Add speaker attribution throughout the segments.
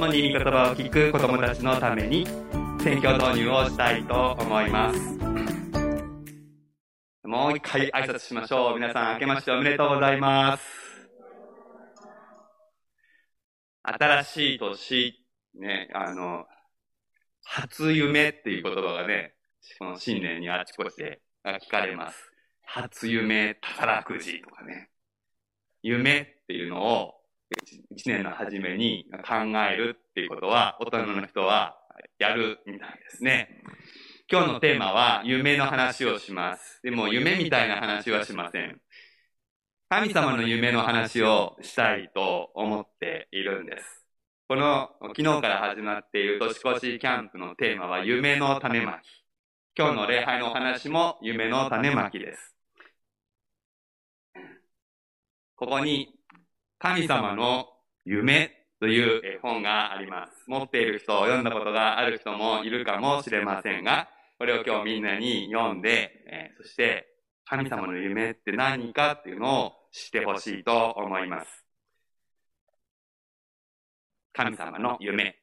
Speaker 1: 共に言葉を聞く子供たちのために選挙導入をしたいと思います。もう一回挨拶しましょう。皆さん、明けましておめでとうございます。新しい年、ね、あの、初夢っていう言葉がね、この新年にあちこちで聞かれます。初夢宝くじとかね。夢っていうのを一年の初めに考えるっていうことは、大人の人はやるみたいですね。今日のテーマは夢の話をします。でも夢みたいな話はしません。神様の夢の話をしたいと思っているんです。この昨日から始まっている年越しキャンプのテーマは夢の種まき。今日の礼拝のお話も夢の種まきです。ここに神様の夢という本があります。持っている人、読んだことがある人もいるかもしれませんが、これを今日みんなに読んで、え、そして神様の夢って何かっていうのを知ってほしいと思います。神様の夢。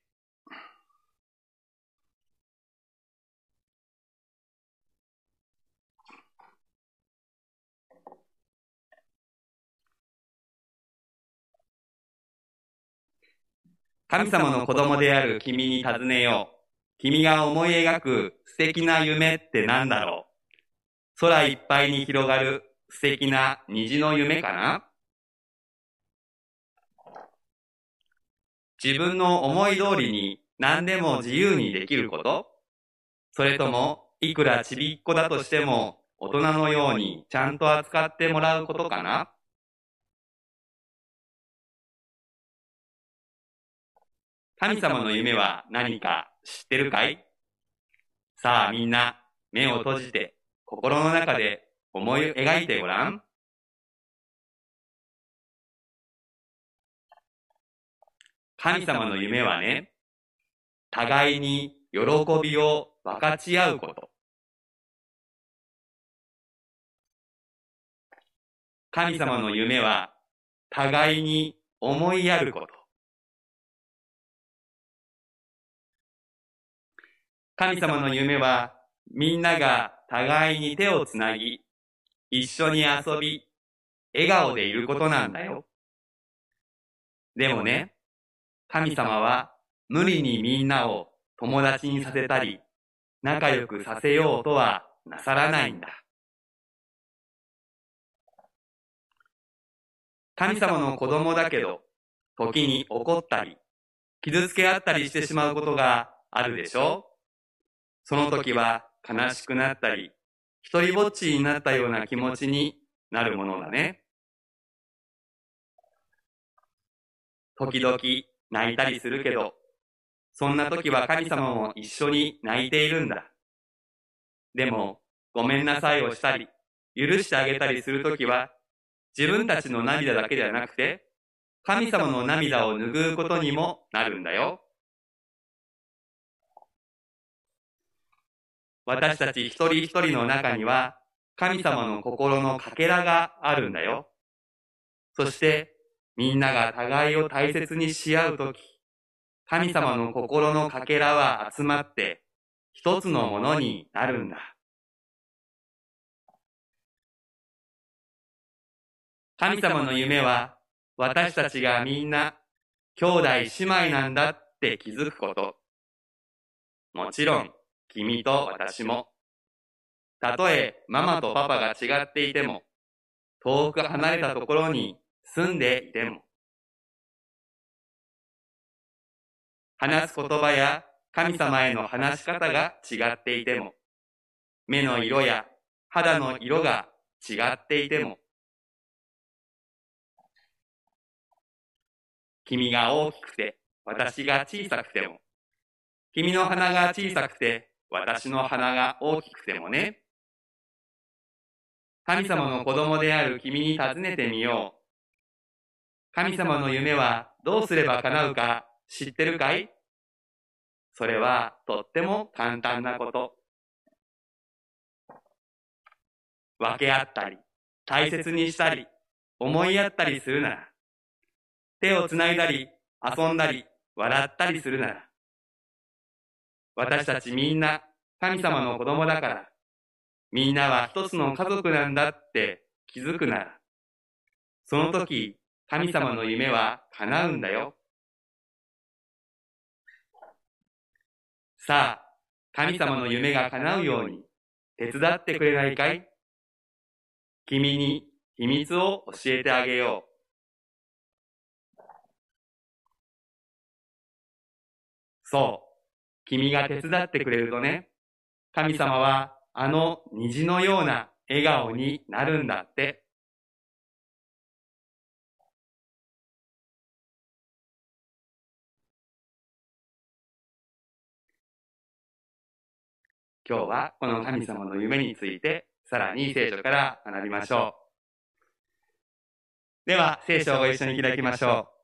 Speaker 1: 神様の子供である君に尋ねよう。君が思い描く素敵な夢って何だろう。空いっぱいに広がる素敵な虹の夢かな。自分の思い通りに何でも自由にできること。それとも、いくらちびっこだとしても、大人のようにちゃんと扱ってもらうことかな。神様の夢は何か知ってるかい？さあみんな目を閉じて心の中で思い描いてごらん。神様の夢はね、互いに喜びを分かち合うこと。神様の夢は互いに思いやること。神様の夢は、みんなが互いに手をつなぎ、一緒に遊び、笑顔でいることなんだよ。でもね、神様は無理にみんなを友達にさせたり、仲良くさせようとはなさらないんだ。神様の子供だけど、時に怒ったり、傷つけ合ったりしてしまうことがあるでしょ？その時は悲しくなったり、一人ぼっちになったような気持ちになるものだね。時々泣いたりするけど、そんな時は神様も一緒に泣いているんだ。でも、ごめんなさいをしたり、許してあげたりする時は、自分たちの涙だけではなくて、神様の涙を拭うことにもなるんだよ。私たち一人一人の中には、神様の心のかけらがあるんだよ。そして、みんなが互いを大切にし合うとき、神様の心のかけらは集まって、一つのものになるんだ。神様の夢は、私たちがみんな、兄弟姉妹なんだって気づくこと。もちろん、君と私も。たとえママとパパが違っていても、遠く離れたところに住んでいても。話す言葉や神様への話し方が違っていても、目の色や肌の色が違っていても、君が大きくて私が小さくても、君の鼻が小さくて私の鼻が大きくてもね。神様の子供である君に尋ねてみよう。神様の夢はどうすれば叶うか知ってるかい？それはとっても簡単なこと。分け合ったり、大切にしたり、思いやったりするなら、手をつないだり、遊んだり、笑ったりするなら、私たちみんな神様の子供だから、みんなは一つの家族なんだって気づくなら、その時、神様の夢は叶うんだよ。さあ、神様の夢が叶うように手伝ってくれないかい？君に秘密を教えてあげよう。そう。君が手伝ってくれるとね、神様はあの虹のような笑顔になるんだって。今日はこの神様の夢についてさらに聖書から学びましょう。では、聖書をご一緒に開きましょう。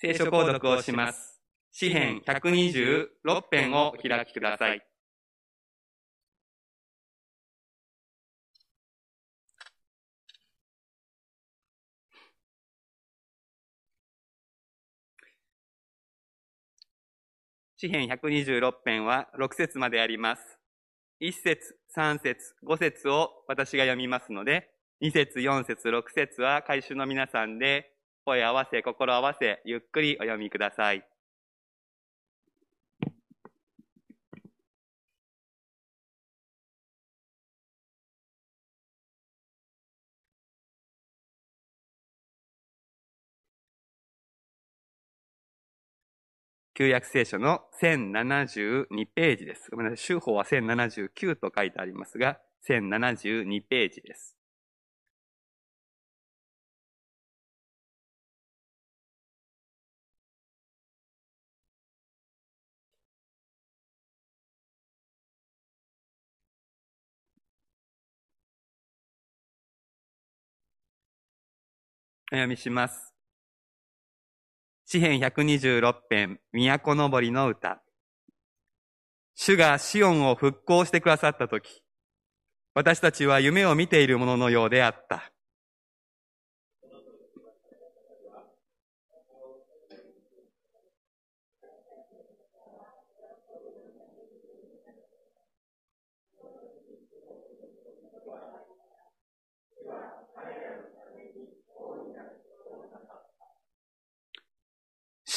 Speaker 1: 聖書購読をします。詩編126編をお開きください。詩編126編は6節まであります。1節、3節、5節を私が読みますので、2節、4節、6節は回収の皆さんで声合わせ、心合わせ、ゆっくりお読みください。旧約聖書の1072ページです。ごめんなさい。修法は1079と書いてありますが、1072ページです。お読みします。詩編126編、都のぼりの歌。主がシオンを復興してくださったとき、私たちは夢を見ているもののようであった。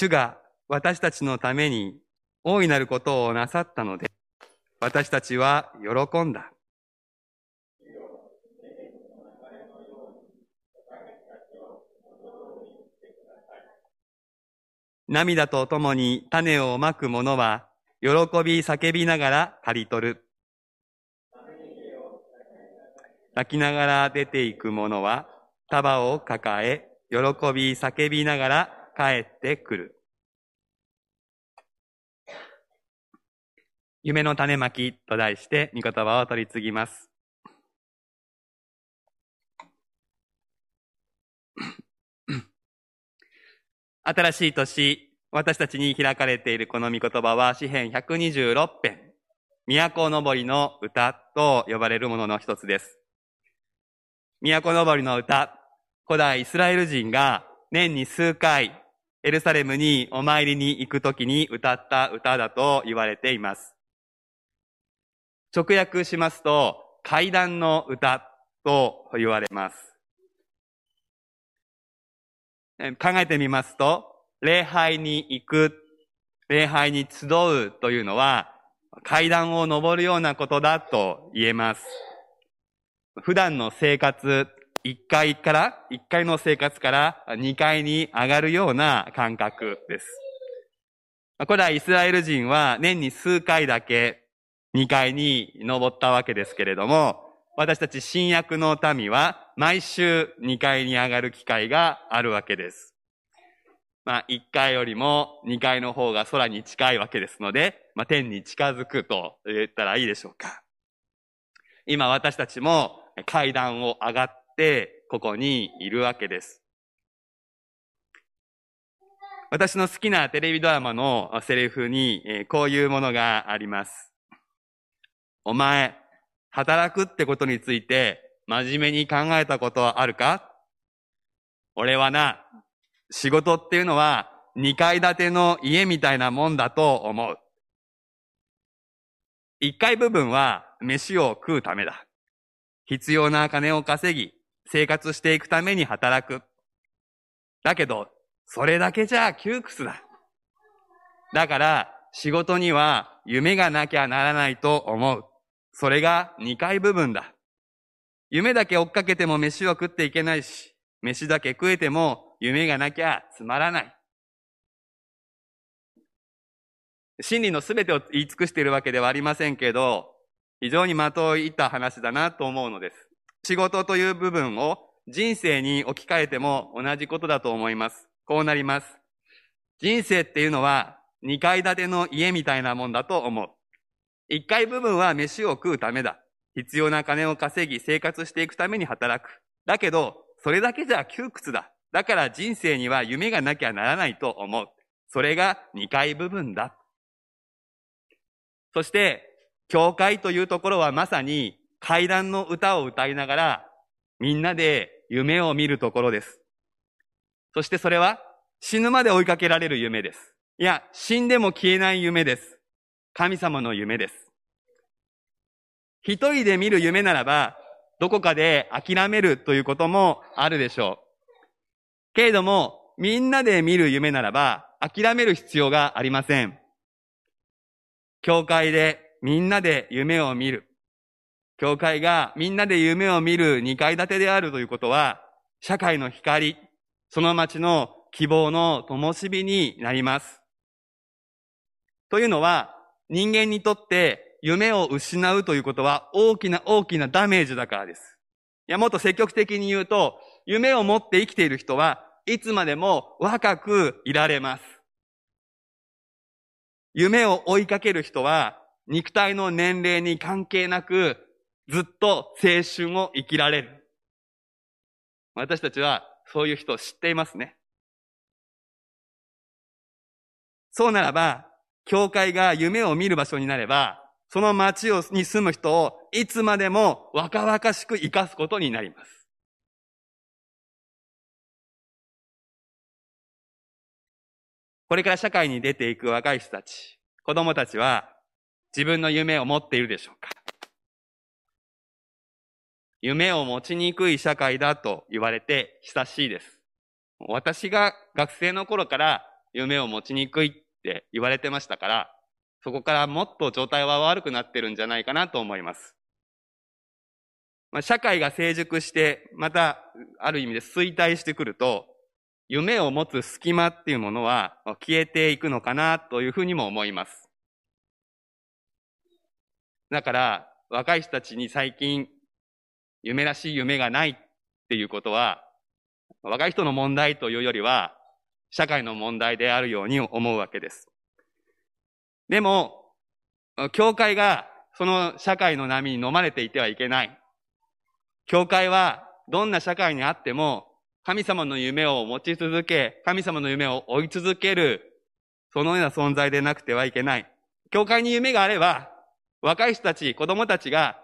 Speaker 1: 主が私たちのために大いなることをなさったので、私たちは喜んだ。涙とともに種をまく者は、喜び叫びながら刈り取る。泣きながら出ていく者は、束を抱え、喜び叫びながら帰ってくる。夢の種まきと題して、御言葉を取り次ぎます。新しい年、私たちに開かれているこの御言葉は、詩編126編、都のぼりの歌と呼ばれるものの一つです。都のぼりの歌、古代イスラエル人が年に数回、エルサレムにお参りに行くときに歌った歌だと言われています。直訳しますと、階段の歌と言われます。考えてみますと、礼拝に行く、礼拝に集うというのは、階段を登るようなことだと言えます。普段の生活、1階から、1階の生活から2階に上がるような感覚です。古代イスラエル人は年に数回だけ2階に登ったわけですけれども、私たち新約の民は毎週2階に上がる機会があるわけです。まあ、1階よりも2階の方が空に近いわけですので、まあ、天に近づくと言ったらいいでしょうか。今私たちも階段を上がっってここにいるわけです。私の好きなテレビドラマのセリフに、こういうものがあります。お前、働くってことについて真面目に考えたことあるか？俺はな、仕事っていうのは二階建ての家みたいなもんだと思う。一階部分は飯を食うためだ。必要な金を稼ぎ、生活していくために働く。だけど、それだけじゃ窮屈だ。だから、仕事には夢がなきゃならないと思う。それが二階部分だ。夢だけ追っかけても飯は食っていけないし、飯だけ食えても夢がなきゃつまらない。真理の全てを言い尽くしているわけではありませんけど、非常に的を射った話だなと思うのです。仕事という部分を人生に置き換えても同じことだと思います。こうなります。人生っていうのは二階建ての家みたいなもんだと思う。一階部分は飯を食うためだ。必要な金を稼ぎ生活していくために働く。だけど、それだけじゃ窮屈だ。だから人生には夢がなきゃならないと思う。それが二階部分だ。そして、教会というところはまさに階段の歌を歌いながら、みんなで夢を見るところです。そしてそれは死ぬまで追いかけられる夢です。いや、死んでも消えない夢です。神様の夢です。一人で見る夢ならば、どこかで諦めるということもあるでしょう。けれども、みんなで見る夢ならば、諦める必要がありません。教会でみんなで夢を見る。教会がみんなで夢を見る二階建てであるということは、社会の光、その街の希望の灯火になります。というのは、人間にとって夢を失うということは大きな大きなダメージだからです。いや、もっと積極的に言うと、夢を持って生きている人はいつまでも若くいられます。夢を追いかける人は肉体の年齢に関係なくずっと青春を生きられる。私たちはそういう人を知っていますね。そうならば、教会が夢を見る場所になれば、その町に住む人をいつまでも若々しく生かすことになります。これから社会に出ていく若い人たち、子供たちは自分の夢を持っているでしょうか？夢を持ちにくい社会だと言われて久しいです。私が学生の頃から夢を持ちにくいって言われてましたから、そこからもっと状態は悪くなってるんじゃないかなと思います。まあ、社会が成熟して、また、ある意味で衰退してくると、夢を持つ隙間っていうものは消えていくのかなというふうにも思います。だから、若い人たちに最近、夢らしい夢がないっていうことは、若い人の問題というよりは、社会の問題であるように思うわけです。でも、教会がその社会の波に飲まれていてはいけない。教会はどんな社会にあっても神様の夢を持ち続け、神様の夢を追い続ける、そのような存在でなくてはいけない。教会に夢があれば、若い人たち、子供たちが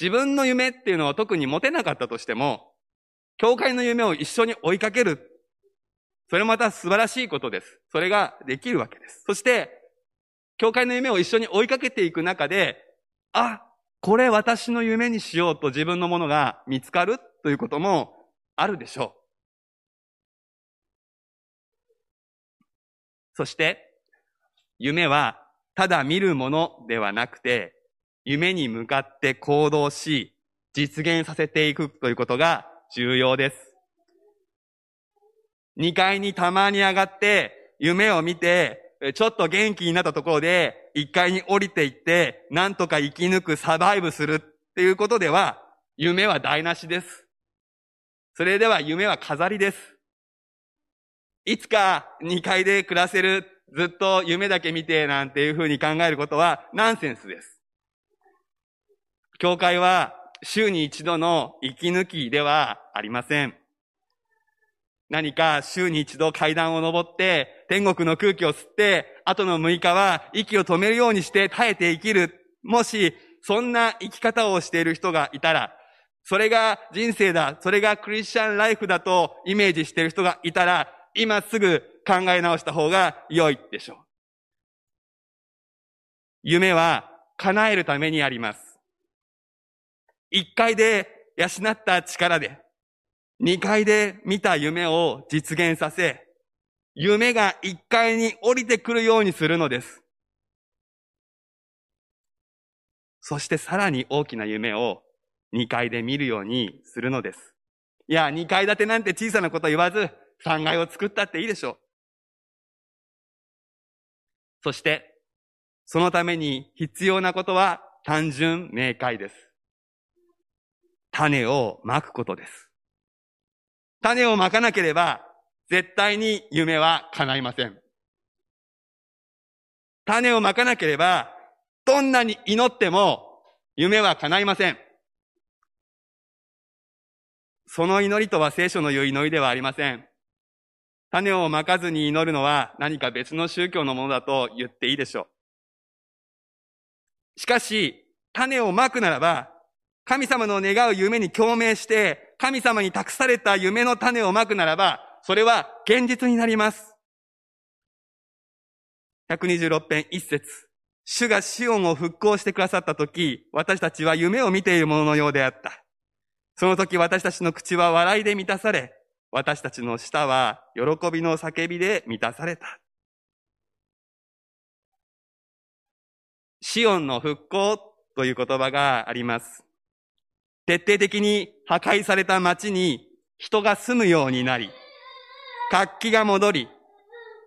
Speaker 1: 自分の夢っていうのを特に持てなかったとしても、教会の夢を一緒に追いかける。それまた素晴らしいことです。それができるわけです。そして、教会の夢を一緒に追いかけていく中で、あ、これ私の夢にしようと自分のものが見つかるということもあるでしょう。そして、夢はただ見るものではなくて、夢に向かって行動し、実現させていくということが重要です。2階にたまに上がって夢を見てちょっと元気になったところで、一階に降りていって、なんとか生き抜く、サバイブするっていうことでは、夢は台無しです。それでは夢は飾りです。いつか二階で暮らせる、ずっと夢だけ見てなんていうふうに考えることはナンセンスです。教会は週に一度の息抜きではありません。何か週に一度階段を登って天国の空気を吸って、後の6日は息を止めるようにして耐えて生きる。もし、そんな生き方をしている人がいたら、それが人生だ、それがクリスチャンライフだとイメージしている人がいたら、今すぐ考え直した方が良いでしょう。夢は叶えるためにあります。一回で養った力で、二階で見た夢を実現させ、夢が一階に降りてくるようにするのです。そしてさらに大きな夢を二階で見るようにするのです。いや、二階建てなんて小さなこと言わず、三階を作ったっていいでしょう。そして、そのために必要なことは単純明快です。種をまくことです。種をまかなければ、絶対に夢は叶いません。種をまかなければ、どんなに祈っても夢は叶いません。その祈りとは聖書の言う祈りではありません。種をまかずに祈るのは何か別の宗教のものだと言っていいでしょう。しかし、種をまくならば、神様の願う夢に共鳴して、神様に託された夢の種をまくならば、それは現実になります。126編一節。主がシオンを復興してくださったとき、私たちは夢を見ているもののようであった。その時私たちの口は笑いで満たされ、私たちの舌は喜びの叫びで満たされた。シオンの復興という言葉があります。徹底的に破壊された街に人が住むようになり、活気が戻り、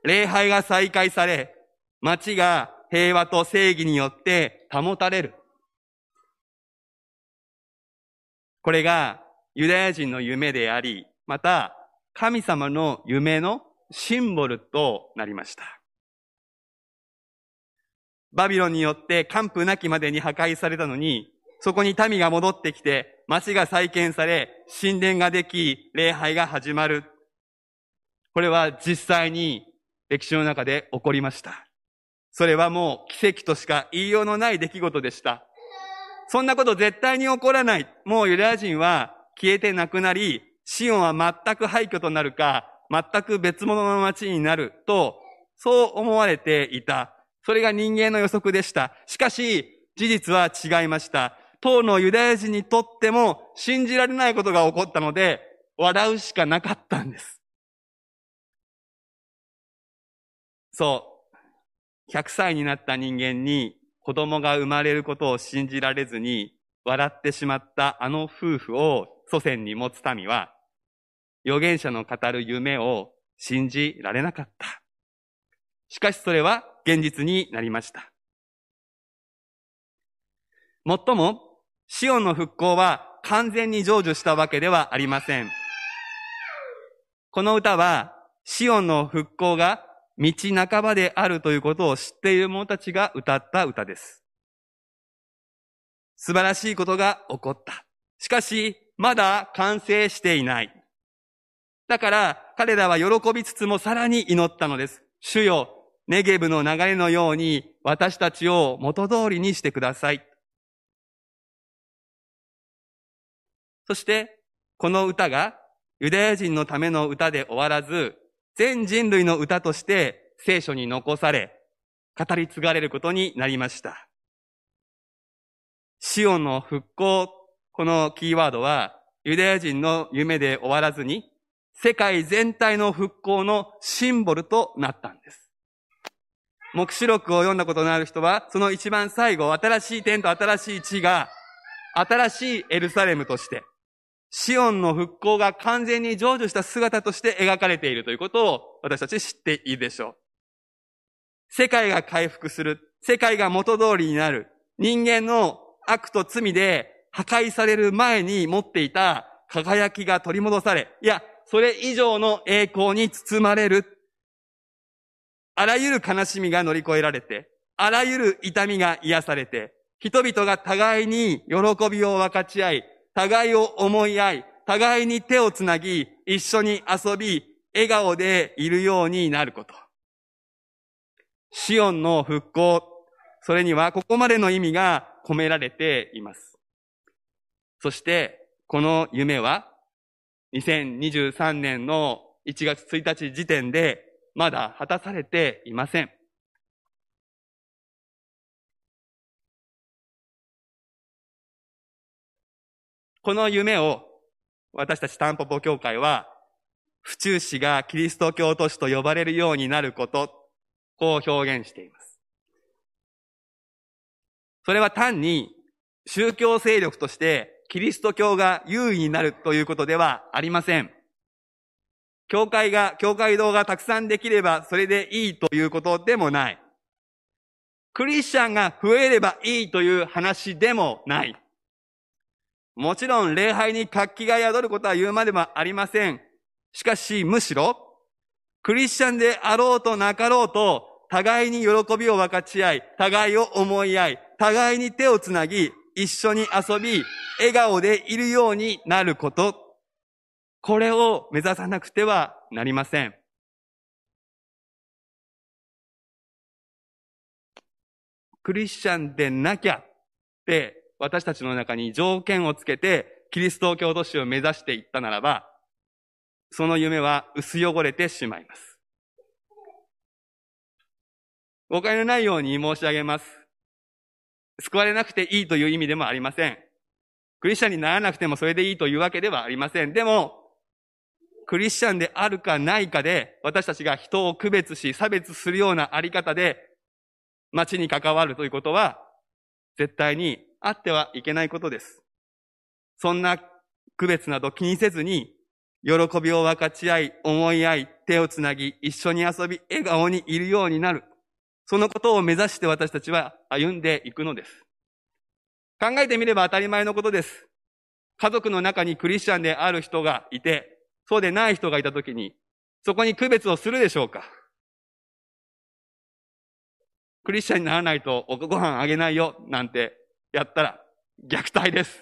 Speaker 1: 礼拝が再開され、街が平和と正義によって保たれる。これがユダヤ人の夢であり、また神様の夢のシンボルとなりました。バビロンによって完膚なきまでに破壊されたのに、そこに民が戻ってきて、町が再建され、神殿ができ、礼拝が始まる。これは実際に歴史の中で起こりました。それはもう奇跡としか言いようのない出来事でした。そんなこと絶対に起こらない。もうユダヤ人は消えてなくなり、シオンは全く廃墟となるか、全く別物の町になると、そう思われていた。それが人間の予測でした。しかし、事実は違いました。当のユダヤ人にとっても信じられないことが起こったので、笑うしかなかったんです。そう。100歳になった人間に子供が生まれることを信じられずに笑ってしまったあの夫婦を祖先に持つ民は、預言者の語る夢を信じられなかった。しかしそれは現実になりました。もっとも、シオンの復興は完全に成就したわけではありません。この歌は、シオンの復興が道半ばであるということを知っている者たちが歌った歌です。素晴らしいことが起こった。しかし、まだ完成していない。だから、彼らは喜びつつもさらに祈ったのです。主よ、ネゲブの流れのように私たちを元通りにしてください。そして、この歌がユダヤ人のための歌で終わらず、全人類の歌として聖書に残され、語り継がれることになりました。シオンの復興、このキーワードは、ユダヤ人の夢で終わらずに、世界全体の復興のシンボルとなったんです。目視録を読んだことのある人は、その一番最後、新しい天と新しい地が、新しいエルサレムとして、シオンの復興が完全に成就した姿として描かれているということを私たち知っていいでしょう。世界が回復する。世界が元通りになる。人間の悪と罪で破壊される前に持っていた輝きが取り戻され、いや、それ以上の栄光に包まれる。あらゆる悲しみが乗り越えられて、あらゆる痛みが癒されて、人々が互いに喜びを分かち合い、互いを思い合い、互いに手をつなぎ、一緒に遊び、笑顔でいるようになること。シオンの復興、それにはここまでの意味が込められています。そして、この夢は2023年の1月1日時点でまだ果たされていません。この夢を私たちタンポポ教会は、府中市がキリスト教都市と呼ばれるようになること、こう表現しています。それは単に宗教勢力としてキリスト教が優位になるということではありません。教会が、教会堂がたくさんできればそれでいいということでもない。クリスチャンが増えればいいという話でもない。もちろん礼拝に活気が宿ることは言うまでもありません。しかし、むしろ、クリスチャンであろうとなかろうと、互いに喜びを分かち合い、互いを思い合い、互いに手をつなぎ、一緒に遊び、笑顔でいるようになること。これを目指さなくてはなりません。クリスチャンでなきゃって私たちの中に条件をつけて、キリスト教都市を目指していったならば、その夢は薄汚れてしまいます。誤解のないように申し上げます。救われなくていいという意味でもありません。クリスチャンにならなくてもそれでいいというわけではありません。でも、クリスチャンであるかないかで、私たちが人を区別し、差別するようなあり方で、街に関わるということは、絶対にあってはいけないことです。そんな区別など気にせずに、喜びを分かち合い、思い合い、手をつなぎ、一緒に遊び、笑顔にいるようになる。そのことを目指して私たちは歩んでいくのです。考えてみれば当たり前のことです。家族の中にクリスチャンである人がいて、そうでない人がいたときに、そこに区別をするでしょうかクリスチャンにならないとおご飯あげないよ、なんてやったら虐待です。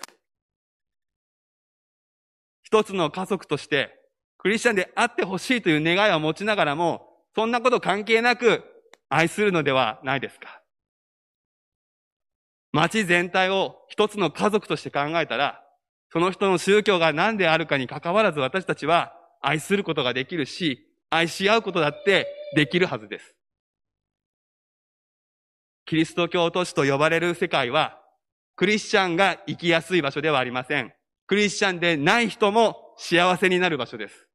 Speaker 1: 一つの家族としてクリスチャンであってほしいという願いを持ちながらも、そんなこと関係なく愛するのではないですか。町全体を一つの家族として考えたら、その人の宗教が何であるかに関わらず私たちは愛することができるし、愛し合うことだってできるはずです。キリスト教都市と呼ばれる世界はクリスチャンが生きやすい場所ではありません。クリスチャンでない人も幸せになる場所です。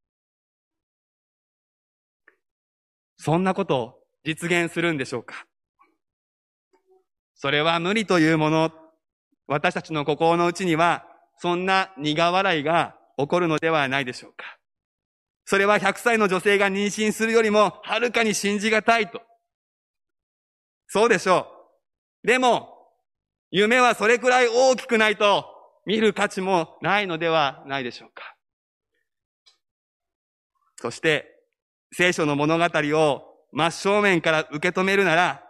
Speaker 1: そんなことを実現するんでしょうか？それは無理というもの、私たちの心の内には、そんな苦笑いが起こるのではないでしょうか？それは100歳の女性が妊娠するよりも、はるかに信じがたいと。そうでしょう。でも、夢はそれくらい大きくないと見る価値もないのではないでしょうか。そして、聖書の物語を真正面から受け止めるなら、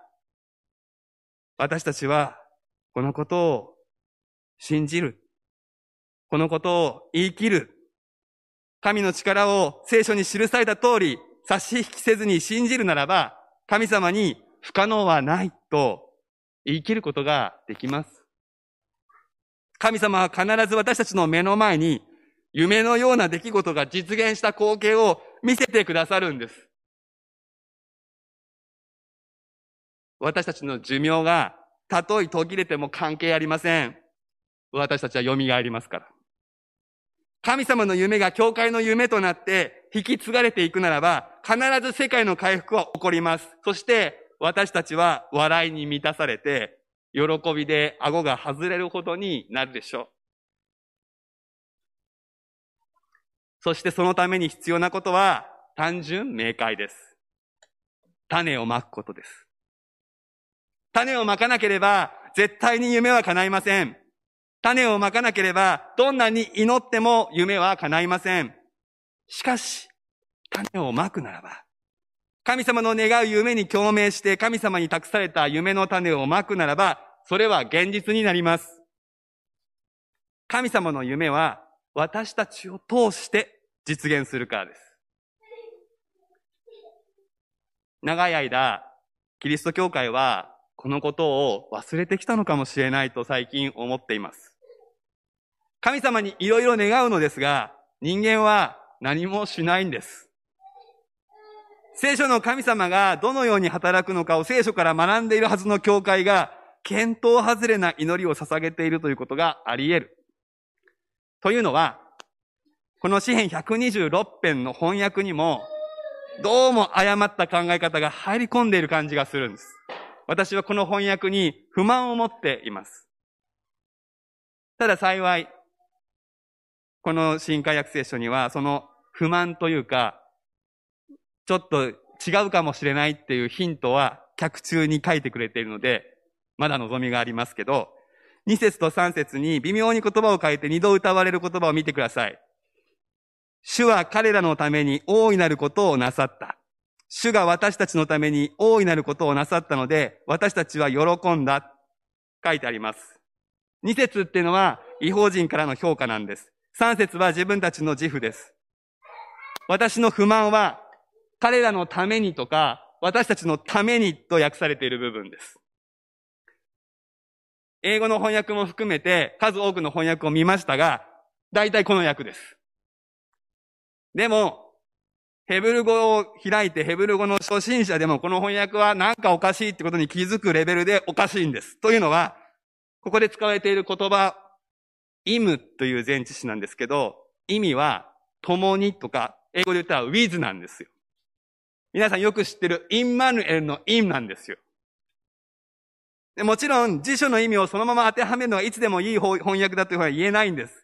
Speaker 1: 私たちはこのことを信じる。このことを言い切る。神の力を聖書に記された通り差し引きせずに信じるならば、神様に不可能はないと言い切ることができます。神様は必ず私たちの目の前に夢のような出来事が実現した光景を見せてくださるんです。私たちの寿命がたとえ途切れても関係ありません。私たちは蘇りますから。神様の夢が教会の夢となって引き継がれていくならば、必ず世界の回復は起こります。そして私たちは笑いに満たされて、喜びで顎が外れるほどになるでしょう。そしてそのために必要なことは単純明快です。種をまくことです。種をまかなければ絶対に夢は叶いません。種をまかなければどんなに祈っても夢は叶いません。しかし、種をまくならば、神様の願う夢に共鳴して神様に託された夢の種をまくならば、それは現実になります。神様の夢は私たちを通して実現するからです。長い間、キリスト教会はこのことを忘れてきたのかもしれないと最近思っています。神様にいろいろ願うのですが、人間は何もしないんです。聖書の神様がどのように働くのかを聖書から学んでいるはずの教会が、見当外れな祈りを捧げているということがあり得る。というのは、この詩篇126編の翻訳にも、どうも誤った考え方が入り込んでいる感じがするんです。私はこの翻訳に不満を持っています。ただ幸い、この新海訳聖書には、その不満というか、ちょっと違うかもしれないっていうヒントは、客中に書いてくれているので、まだ望みがありますけど、2節と3節に微妙に言葉を変えて二度歌われる言葉を見てください。主は彼らのために大いなることをなさった。主が私たちのために大いなることをなさったので、私たちは喜んだ。書いてあります。二節っていうのは、違法人からの評価なんです。三節は自分たちの自負です。私の不満は、彼らのためにとか、私たちのためにと訳されている部分です。英語の翻訳も含めて数多くの翻訳を見ましたが、大体この訳です。でも、ヘブル語を開いてヘブル語の初心者でもこの翻訳はなんかおかしいってことに気づくレベルでおかしいんです。というのは、ここで使われている言葉、イムという前置詞なんですけど、意味は共にとか、英語で言ったら with なんですよ。皆さんよく知ってるインマヌエルのインなんですよ。もちろん辞書の意味をそのまま当てはめるのはいつでもいい翻訳だというふうには言えないんです。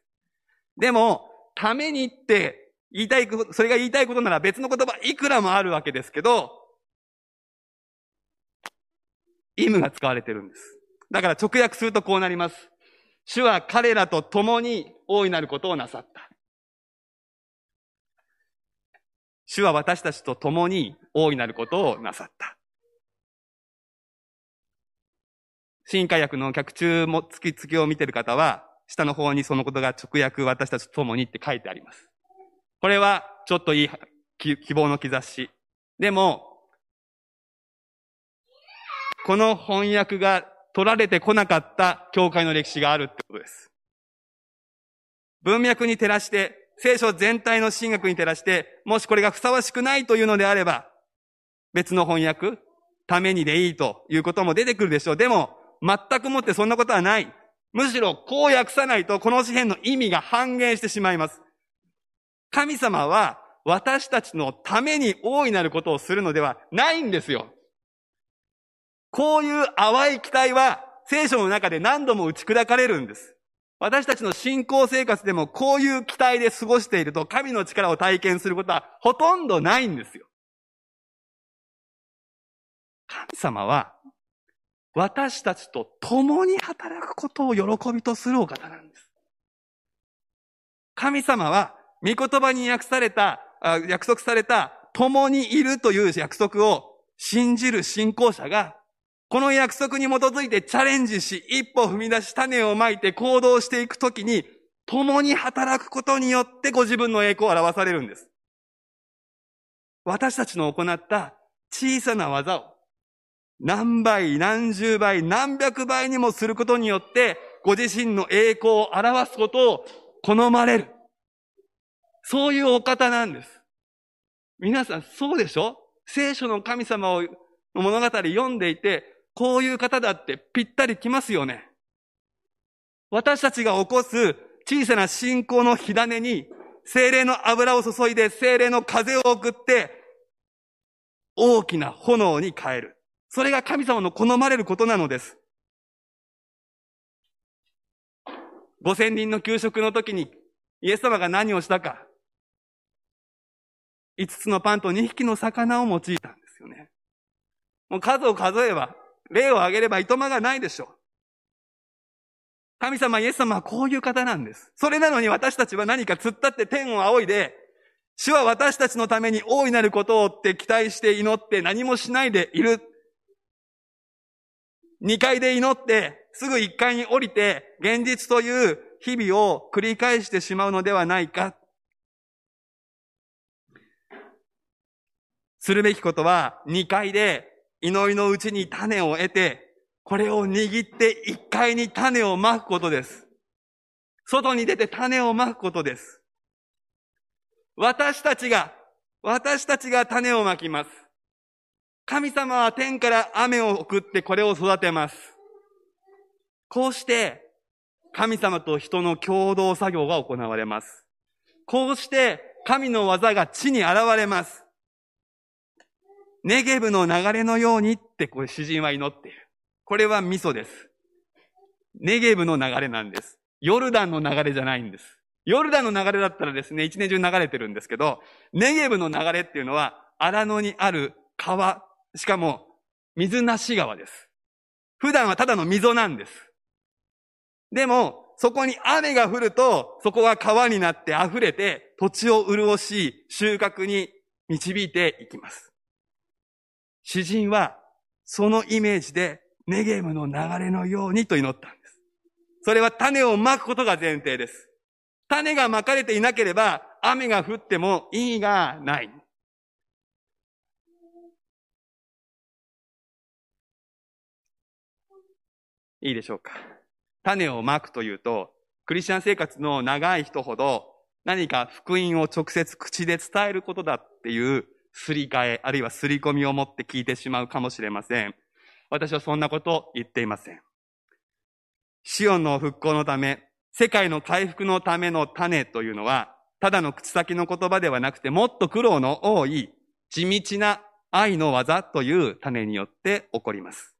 Speaker 1: でも、ためにって言いたい、それが言いたいことなら別の言葉いくらもあるわけですけど、意味が使われてるんです。だから直訳するとこうなります。主は彼らと共に大いなることをなさった。主は私たちと共に大いなることをなさった。新化薬の客中も月々を見てる方は、下の方にそのことが直訳私たちと共にって書いてあります。これはちょっといい希望の兆し。でも、この翻訳が取られてこなかった教会の歴史があるってことです。文脈に照らして、聖書全体の神学に照らして、もしこれがふさわしくないというのであれば、別の翻訳、ためにでいいということも出てくるでしょう。でも、全くもってそんなことはない。むしろ、こう訳さないと、この詩篇の意味が半減してしまいます。神様は私たちのために大いなることをするのではないんですよ。こういう淡い期待は聖書の中で何度も打ち砕かれるんです。私たちの信仰生活でもこういう期待で過ごしていると神の力を体験することはほとんどないんですよ。神様は私たちと共に働くことを喜びとするお方なんです。神様は御言葉に訳された、約束された、共にいるという約束を信じる信仰者が、この約束に基づいてチャレンジし、一歩踏み出し種をまいて行動していくときに、共に働くことによってご自分の栄光を表されるんです。私たちの行った小さな技を何倍、何十倍、何百倍にもすることによって、ご自身の栄光を表すことを好まれる。そういうお方なんです。皆さん、そうでしょ？聖書の神様を、物語読んでいて、こういう方だってぴったり来ますよね。私たちが起こす小さな信仰の火種に、精霊の油を注いで精霊の風を送って、大きな炎に変える。それが神様の好まれることなのです。五千人の給食の時にイエス様が何をしたか。5つのパンと2匹の魚を用いたんですよね。もう数を数えば、例を挙げればいとまがないでしょう。神様イエス様はこういう方なんです。それなのに私たちは何か突っ立って天を仰いで、主は私たちのために大いなることをって期待して祈って何もしないでいる。2階で祈って、すぐ1階に降りて、現実という日々を繰り返してしまうのではないか。するべきことは2階で祈りのうちに種を得て、これを握って1階に種をまくことです。外に出て種をまくことです。私たちが、私たちが種をまきます。神様は天から雨を送ってこれを育てます。こうして、神様と人の共同作業が行われます。こうして、神の技が地に現れます。ネゲブの流れのようにって、これ詩人は祈っている。これは味噌です。ネゲブの流れなんです。ヨルダンの流れじゃないんです。ヨルダンの流れだったらですね、一年中流れてるんですけど、ネゲブの流れっていうのは、荒野にある川、しかも水なし川です。普段はただの溝なんです。でも、そこに雨が降ると、そこが川になって溢れて、土地を潤し、収穫に導いていきます。詩人は、そのイメージで、ネゲムの流れのようにと祈ったんです。それは種をまくことが前提です。種がまかれていなければ、雨が降っても意味がない。いいでしょうか。種をまくというと、クリスチャン生活の長い人ほど、何か福音を直接口で伝えることだっていうすり替え、あるいはすり込みを持って聞いてしまうかもしれません。私はそんなことを言っていません。シオンの復興のため、世界の回復のための種というのは、ただの口先の言葉ではなくて、もっと苦労の多い、地道な愛の技という種によって起こります。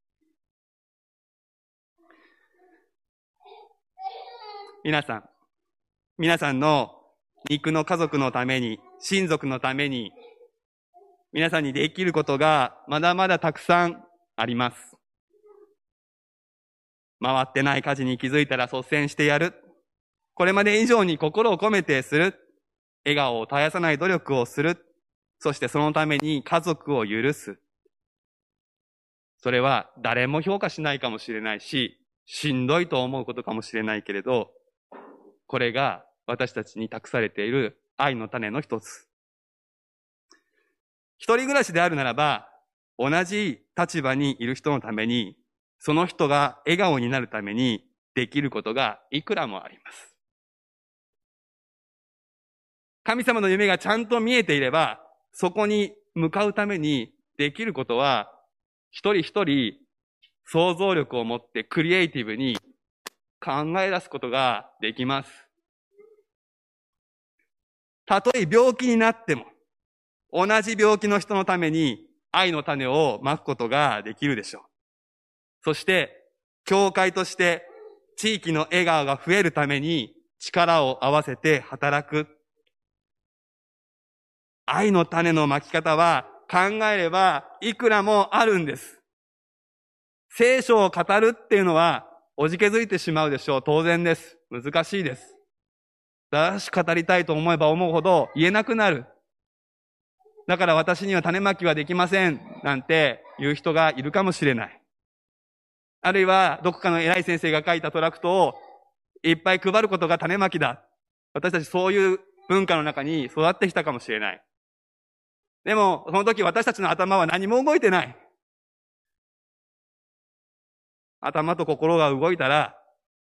Speaker 1: 皆さん、皆さんの肉の家族のために、親族のために、皆さんにできることがまだまだたくさんあります。回ってない家事に気づいたら率先してやる。これまで以上に心を込めてする。笑顔を絶やさない努力をする。そしてそのために家族を許す。それは誰も評価しないかもしれないし、しんどいと思うことかもしれないけれど、これが私たちに託されている愛の種の一つ。一人暮らしであるならば、同じ立場にいる人のために、その人が笑顔になるためにできることがいくらもあります。神様の夢がちゃんと見えていれば、そこに向かうためにできることは、一人一人想像力を持ってクリエイティブに考え出すことができます。たとえ病気になっても、同じ病気の人のために愛の種をまくことができるでしょう。そして、教会として地域の笑顔が増えるために力を合わせて働く。愛の種のまき方は考えればいくらもあるんです。聖書を語るっていうのはおじけづいてしまうでしょう。当然です。難しいです。だしく語りたいと思えば思うほど言えなくなる。だから私には種まきはできません。なんて言う人がいるかもしれない。あるいは、どこかの偉い先生が書いたトラクトをいっぱい配ることが種まきだ。私たちそういう文化の中に育ってきたかもしれない。でも、その時私たちの頭は何も動いてない。頭と心が動いたら、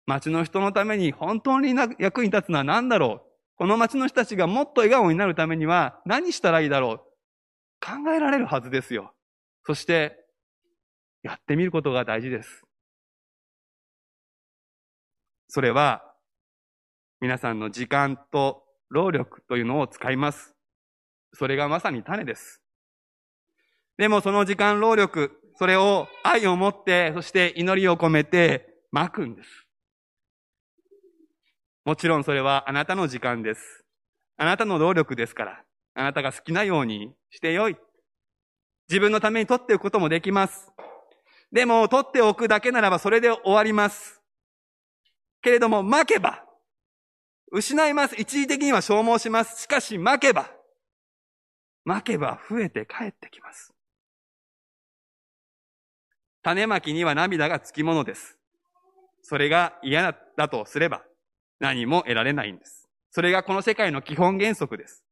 Speaker 1: 町の人のために本当に役に立つのは何だろうこの町の人たちがもっと笑顔になるためには何したらいいだろう考えられるはずですよ。そして、やってみることが大事です。それは、皆さんの時間と労力というのを使います。それがまさに種です。でもその時間、労力、それを愛を持って、そして祈りを込めて、まくんです。もちろんそれはあなたの時間です。あなたの労力ですから、あなたが好きなようにしてよい。自分のために取っておくこともできます。でも、取っておくだけならばそれで終わります。けれども、負けば、失います。一時的には消耗します。しかし、負けば、負けば増えて帰ってきます。種まきには涙がつきものです。それが嫌だとすれば、何も得られないんです。それがこの世界の基本原則です。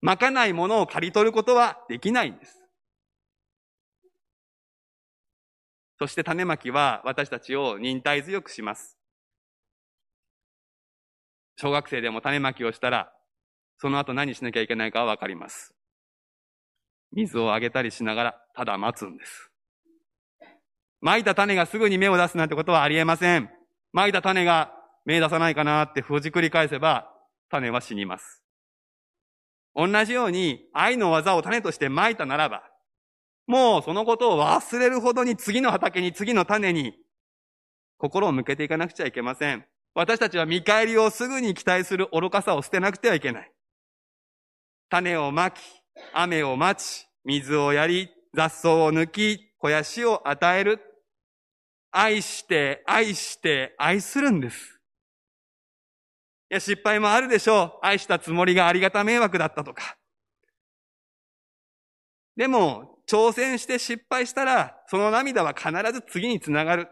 Speaker 1: まかないものを刈り取ることはできないんです。そして種まきは私たちを忍耐強くします。小学生でも種まきをしたら、その後何しなきゃいけないかはわかります。水をあげたりしながら、ただ待つんです。蒔いた種がすぐに芽を出すなんてことはありえません。蒔いた種が芽出さないかなってほじくり返せば、種は死にます。同じように、愛の技を種として蒔いたならば、もうそのことを忘れるほどに次の畑に次の種に心を向けていかなくちゃいけません。私たちは見返りをすぐに期待する愚かさを捨てなくてはいけない。種をまき、雨を待ち、水をやり、雑草を抜き、肥やしを与える。愛して、愛して、愛するんです。いや、失敗もあるでしょう。愛したつもりがありがた迷惑だったとか。でも、挑戦して失敗したら、その涙は必ず次につながる。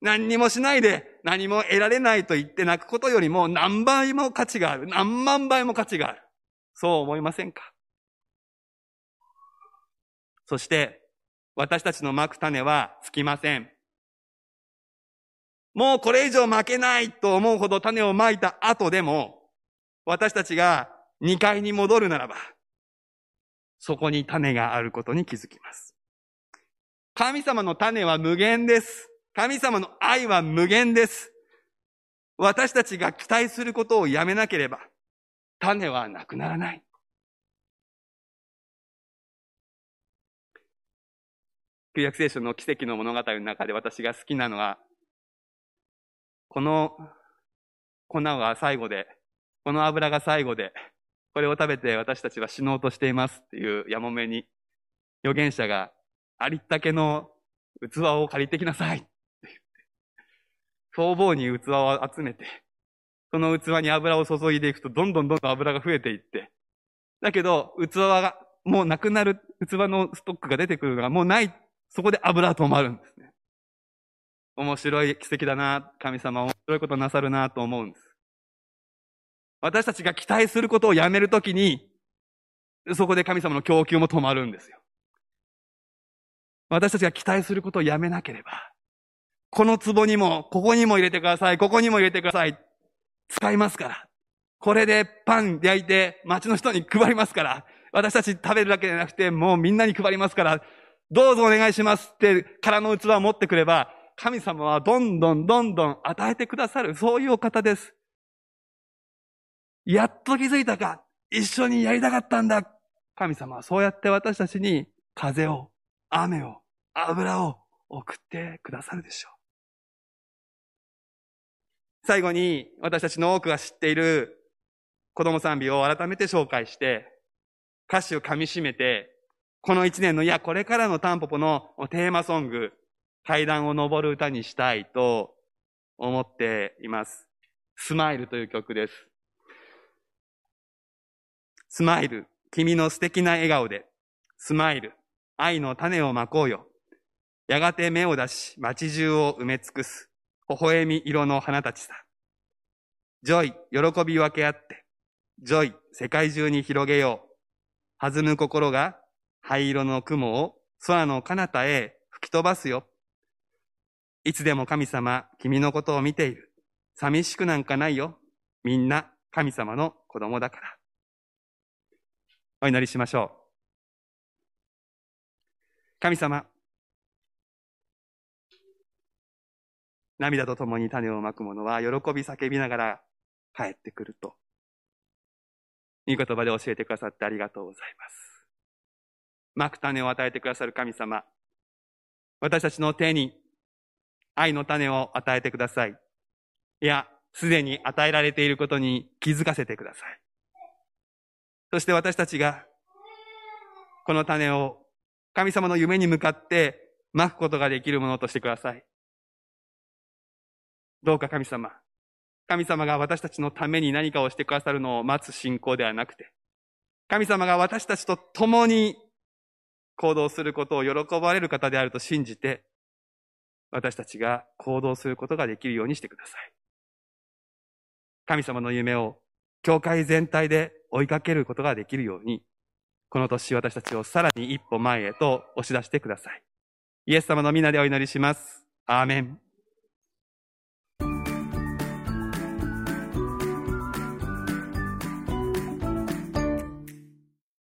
Speaker 1: 何にもしないで何も得られないと言って泣くことよりも何倍も価値がある。何万倍も価値がある。そう思いませんか？そして、私たちのまく種はつきません。もうこれ以上負けないと思うほど種をまいた後でも、私たちが2階に戻るならば、そこに種があることに気づきます。神様の種は無限です。神様の愛は無限です。私たちが期待することをやめなければ、種はなくならない。旧約聖書の奇跡の物語の中で私が好きなのは、この粉が最後で、この油が最後で、これを食べて私たちは死のうとしていますっていうやもめに、預言者がありったけの器を借りてきなさいって言って、方々に器を集めて、その器に油を注いでいくとどんどんどんどん油が増えていって、だけど器がもうなくなる器のストックが出てくるのがもうない、そこで油は止まるんですね。面白い奇跡だな、神様面白いことなさるなと思うんです。私たちが期待することをやめるときに、そこで神様の供給も止まるんですよ。私たちが期待することをやめなければ、この壺にも、ここにも入れてください、ここにも入れてください。使いますから。これでパン焼いて街の人に配りますから。私たち食べるだけじゃなくて、もうみんなに配りますから。どうぞお願いしますって空の器を持ってくれば、神様はどんどんどんどん与えてくださる、そういうお方です。やっと気づいたか一緒にやりたかったんだ神様はそうやって私たちに風を、雨を、油を送ってくださるでしょう。最後に私たちの多くが知っている子供賛美を改めて紹介して、歌詞を噛み締めて、この一年の、いや、これからのタンポポのテーマソング、階段を登る歌にしたいと思っています。スマイルという曲です。スマイル、君の素敵な笑顔で。スマイル、愛の種をまこうよ。やがて芽を出し、街中を埋め尽くす。微笑み色の花たちさ。 Joy、喜び分け合って。 Joy、世界中に広げよう。弾む心が灰色の雲を空の彼方へ吹き飛ばすよ。いつでも神様、君のことを見ている。寂しくなんかないよ。みんな神様の子供だから。お祈りしましょう。神様、涙と共に種をまく者は喜び叫びながら帰ってくると。いい言葉で教えてくださってありがとうございます。まく種を与えてくださる神様、私たちの手に愛の種を与えてください。いや、すでに与えられていることに気づかせてください。そして私たちが、この種を神様の夢に向かってまくことができるものとしてください。どうか神様、神様が私たちのために何かをしてくださるのを待つ信仰ではなくて、神様が私たちと共に行動することを喜ばれる方であると信じて、私たちが行動することができるようにしてください。神様の夢を教会全体で追いかけることができるように、この年私たちをさらに一歩前へと押し出してください。イエス様の皆でお祈りします。アーメン。